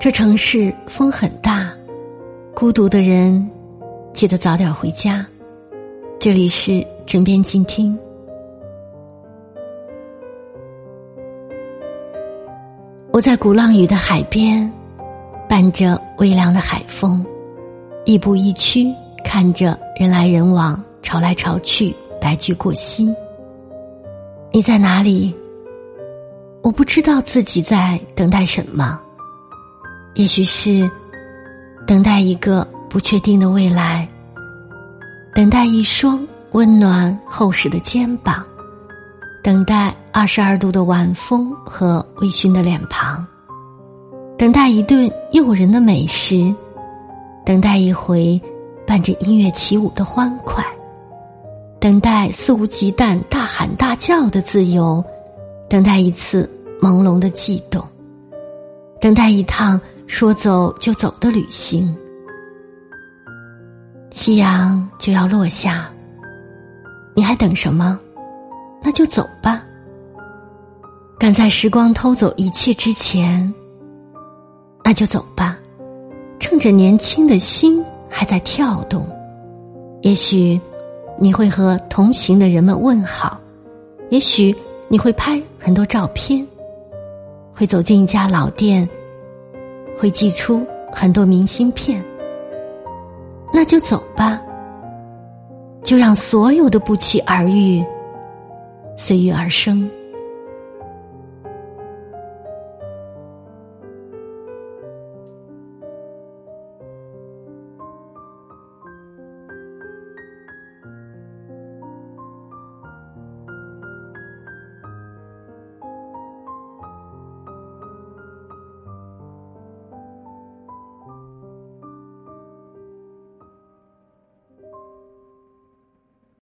这城市风很大，孤独的人记得早点回家。这里是枕边静听。我在鼓浪屿的海边，伴着微凉的海风，亦步亦趋，看着人来人往，潮来潮去，白驹过隙。你在哪里？我不知道自己在等待什么。也许是等待一个不确定的未来，等待一双温暖厚实的肩膀，等待二十二度的晚风和微醺的脸庞，等待一顿诱人的美食，等待一回伴着音乐起舞的欢快，等待肆无忌惮大喊大叫的自由，等待一次朦胧的悸动，等待一趟。说走就走的旅行，夕阳就要落下，你还等什么？那就走吧。赶在时光偷走一切之前，那就走吧。趁着年轻的心还在跳动，也许你会和同行的人们问好，也许你会拍很多照片，会走进一家老店。会寄出很多明信片，那就走吧。就让所有的不期而遇，随遇而生。